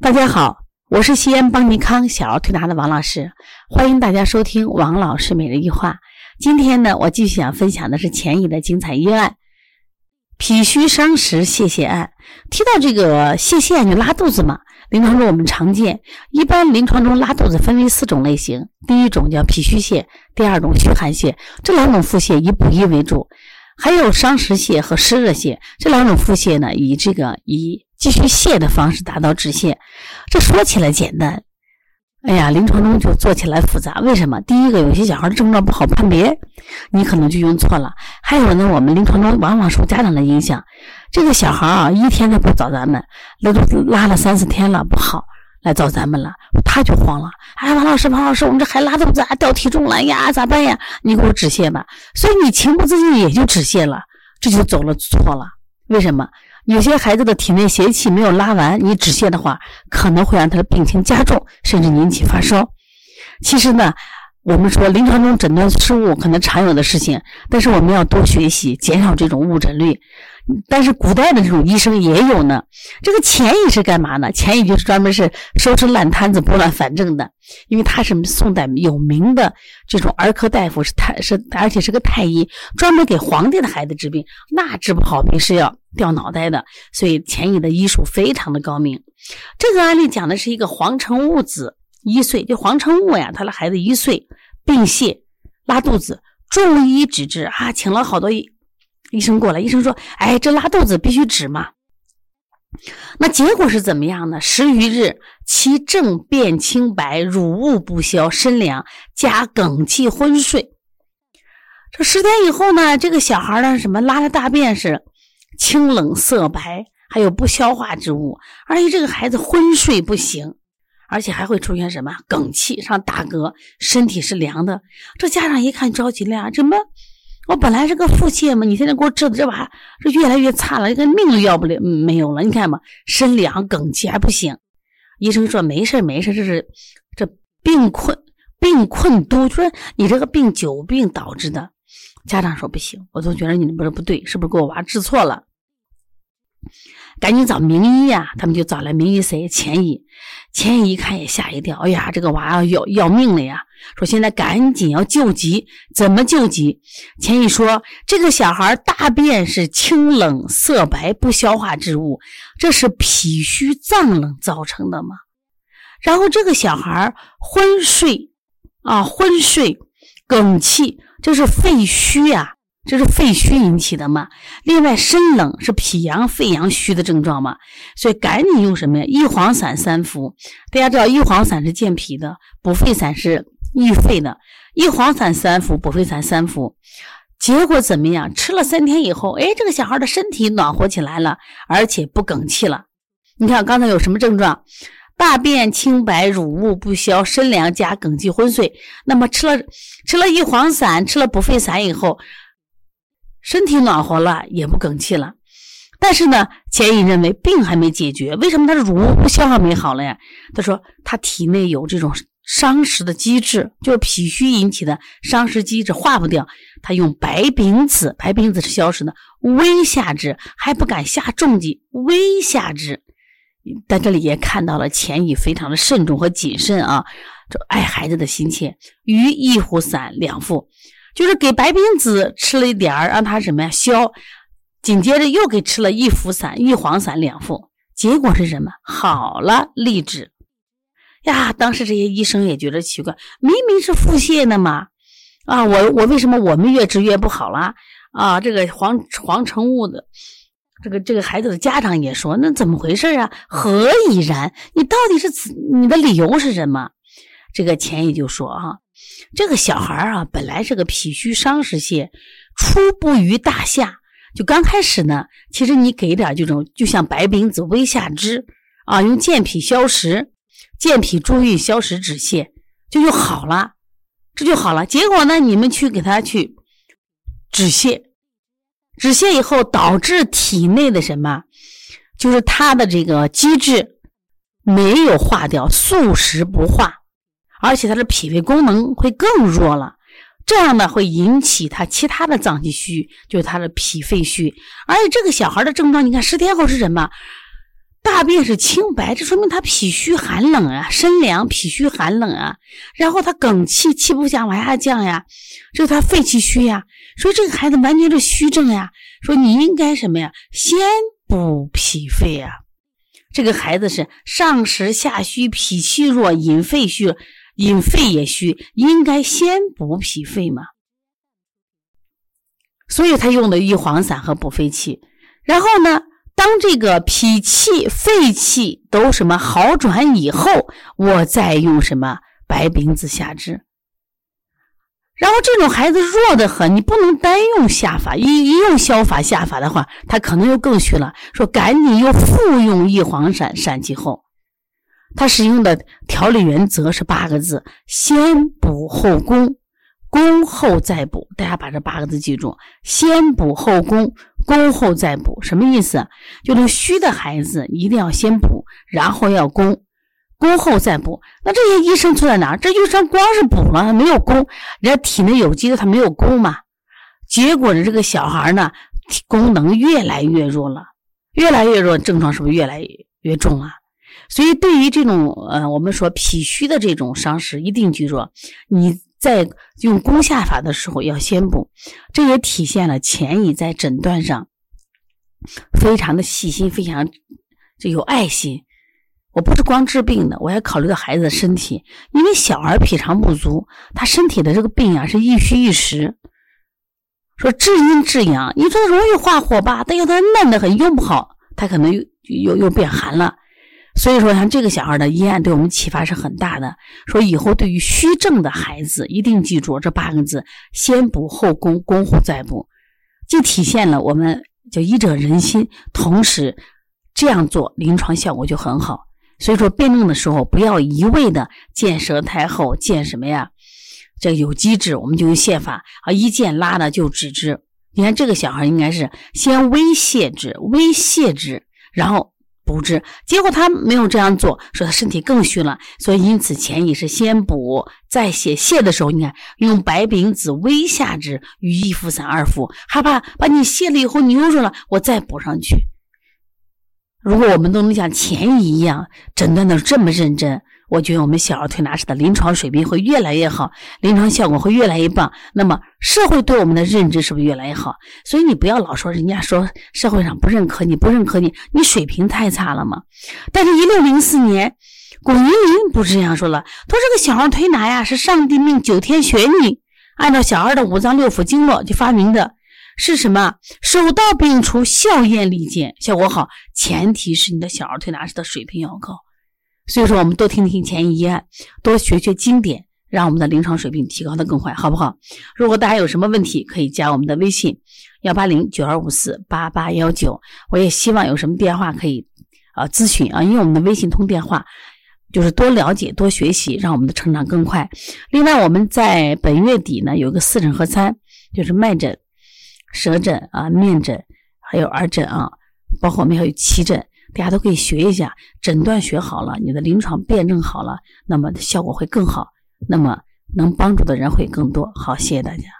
大家好，我是西安邦尼康小儿推拿的王老师，欢迎大家收听王老师每日一话。今天呢，我继续想分享的是前一的精彩医案——脾虚伤食泄泻案。提到这个泄泻，就拉肚子嘛，临床中我们常见。一般临床中拉肚子分为四种类型，第一种叫脾虚泻，第二种虚寒泻，这两种腹泻以补益为主。还有伤食泻和湿热泻，这两种腹泻呢，以这个以继续泻的方式达到止泻，这说起来简单，哎呀，临床中就做起来复杂。为什么？第一个，有些小孩的症状不好判别，你可能就用错了。还有呢，我们临床中往往受家长的影响，这个小孩啊，一天他不找咱们，那都拉了三四天了不好，来找咱们了，他就慌了。哎，王老师，王老师，我们这孩拉肚子啊，掉体重了呀，咋办呀？你给我止泻吧。所以你情不自禁也就止泻了，这就走了错了。为什么？有些孩子的体内邪气没有拉完，你止泻的话，可能会让他的病情加重，甚至引起发烧。其实呢，我们说临床中诊断失误可能常有的事情，但是我们要多学习，减少这种误诊率。但是古代的这种医生也有呢。这个钱乙是干嘛呢？钱乙就是专门是收拾烂摊子、拨乱反正的，因为他是宋代有名的这种儿科大夫，是太是而且是个太医，专门给皇帝的孩子治病，那治不好病是要掉脑袋的。所以钱乙的医术非常的高明。这个案例讲的是一个黄承悟子一岁，就黄承悟呀，他的孩子一岁病泻拉肚子，中医治治啊，请了好多医。医生过来，医生说：“哎，这拉肚子必须止嘛。”那结果是怎么样呢？十余日，其症变清白，乳物不消，身凉，加哽气昏睡。这十天以后呢，这个小孩呢，什么拉的大便是清冷色白，还有不消化之物，而且这个孩子昏睡不醒，而且还会出现什么梗气，上打嗝，身体是凉的。这家长一看着急了呀，怎么？我本来是个腹泻嘛，你现在给我治的这把这越来越差了，一个命都要不了，没有了。你看嘛，身凉梗气还不行。医生说没事没事，这是这病困病困多，说你这个病久病导致的。家长说不行，我总觉得你不是不对，是不是给我娃治错了？赶紧找名医呀！他们就找来名医谁？钱乙。钱乙一看也吓一跳，哎呀，这个娃要要命了呀！说现在赶紧要救急，怎么救急？钱乙说，这个小孩大便是清冷色白，不消化之物，这是脾虚脏冷造成的吗？然后这个小孩昏睡啊，昏睡，梗气，这是肺虚呀。这是肺虚引起的嘛？另外，身冷是脾阳、肺阳虚的症状嘛？所以赶紧用什么呀？益黄散三服。大家知道，益黄散是健脾的，补肺散是益肺的。益黄散三服，补肺散三服。结果怎么样？吃了三天以后，哎，这个小孩的身体暖和起来了，而且不梗气了。你看刚才有什么症状？大便清白，乳物不消，身凉加梗气昏睡。那么吃了吃了益黄散，吃了补肺散以后。身体暖和了，也不梗气了，但是呢，钱乙认为病还没解决。为什么他的乳不消化没好了呀？他说他体内有这种伤食的机制，就是脾虚引起的伤食机制化不掉。他用白饼子，白饼子是消食的，微下之，还不敢下重剂，微下之。在这里也看到了钱乙非常的慎重和谨慎啊，这爱孩子的心切。于一壶散两副。就是给白冰子吃了一点儿，让他什么呀消，紧接着又给吃了一服散、一黄散两副，结果是什么？好了，立止呀！当时这些医生也觉得奇怪，明明是腹泻的嘛，啊，我我为什么我们越治越不好了？啊，这个黄黄成物的这个这个孩子的家长也说，那怎么回事啊？何以然？你到底是你的理由是什么？这个钱乙就说啊。这个小孩啊，本来是个脾虚伤食泻，初步于大夏，就刚开始呢，其实你给点这种，就像白饼子微下之啊，用健脾消食、健脾助运、消食止泻，就就好了，这就好了。结果呢，你们去给他去止泻，止泻以后导致体内的什么，就是他的这个机制没有化掉，素食不化。而且他的脾胃功能会更弱了，这样呢会引起他其他的脏器虚，就是他的脾肺虚。而且这个小孩的症状，你看十天后是什么？大便是清白，这说明他脾虚寒冷啊，身凉，脾虚寒冷啊。然后他梗气，气不想往下降呀，这是他肺气虚呀。所以这个孩子完全是虚症呀。说你应该什么呀？先补脾肺呀。这个孩子是上实下虚，脾气弱，引肺虚，引肺也虚，应该先补脾肺嘛。所以他用的玉黄散和补肺气。然后呢？当这个脾气、肺气都什么好转以后，我再用什么白饼子下肢。然后这种孩子弱得很，你不能单用下法，一一用消法下法的话，他可能又更虚了。说赶紧又复用一黄散散气后，他使用的调理原则是八个字：先补后攻。攻后再补，大家把这八个字记住：先补后攻，攻后再补。什么意思？就是虚的孩子一定要先补，然后要攻，攻后再补。那这些医生错在哪？这医生光是补了，他没有攻，人家体内有积的，他没有攻嘛。结果呢，这个小孩呢，功能越来越弱了，越来越弱，症状是不是越来越重啊？所以，对于这种呃，我们说脾虚的这种伤势，一定记住你。在用攻下法的时候要先补，这也体现了钱乙在诊断上非常的细心，非常就有爱心。我不是光治病的，我还考虑到孩子的身体，因为小儿脾肠不足，他身体的这个病啊是一虚一实。说治阴治阳，你说容易化火吧，但有的嫩的很，用不好，他可能又又又变寒了。所以说，像这个小孩的医案对我们启发是很大的。说以后对于虚症的孩子，一定记住这八个字：先补后攻，攻后再补，既体现了我们叫医者仁心，同时这样做临床效果就很好。所以说，辩证的时候不要一味的见舌苔厚，见什么呀？这有机质，我们就用泻法啊，一见拉的就止之。你看这个小孩应该是先微泻之，微泻之，然后。补治，结果他没有这样做，说他身体更虚了，所以因此前移是先补再泻。泻的时候，你看用白饼子微下之，与一服散二服，害怕把你泻了以后你又弱了，我再补上去。如果我们都能像前一样诊断的这么认真。我觉得我们小儿推拿师的临床水平会越来越好，临床效果会越来越棒。那么社会对我们的认知是不是越来越好？所以你不要老说人家说社会上不认可你，不认可你，你水平太差了嘛。但是，一六零四年，巩云林不是这样说了？他说：“这个小儿推拿呀，是上帝命九天玄女按照小儿的五脏六腑经络就发明的，是什么？手到病除，效验利见，效果好。前提是你的小儿推拿师的水平要高。”所以说，我们多听听前医案，多学学经典，让我们的临床水平提高的更快，好不好？如果大家有什么问题，可以加我们的微信幺八零九二五四八八幺九。我也希望有什么电话可以啊咨询啊，因为我们的微信通电话，就是多了解、多学习，让我们的成长更快。另外，我们在本月底呢有一个四诊合参，就是脉诊、舌诊啊、面诊，还有耳诊啊，包括我们还有脐诊。大家都可以学一下，诊断学好了，你的临床辩证好了，那么效果会更好，那么能帮助的人会更多。好，谢谢大家。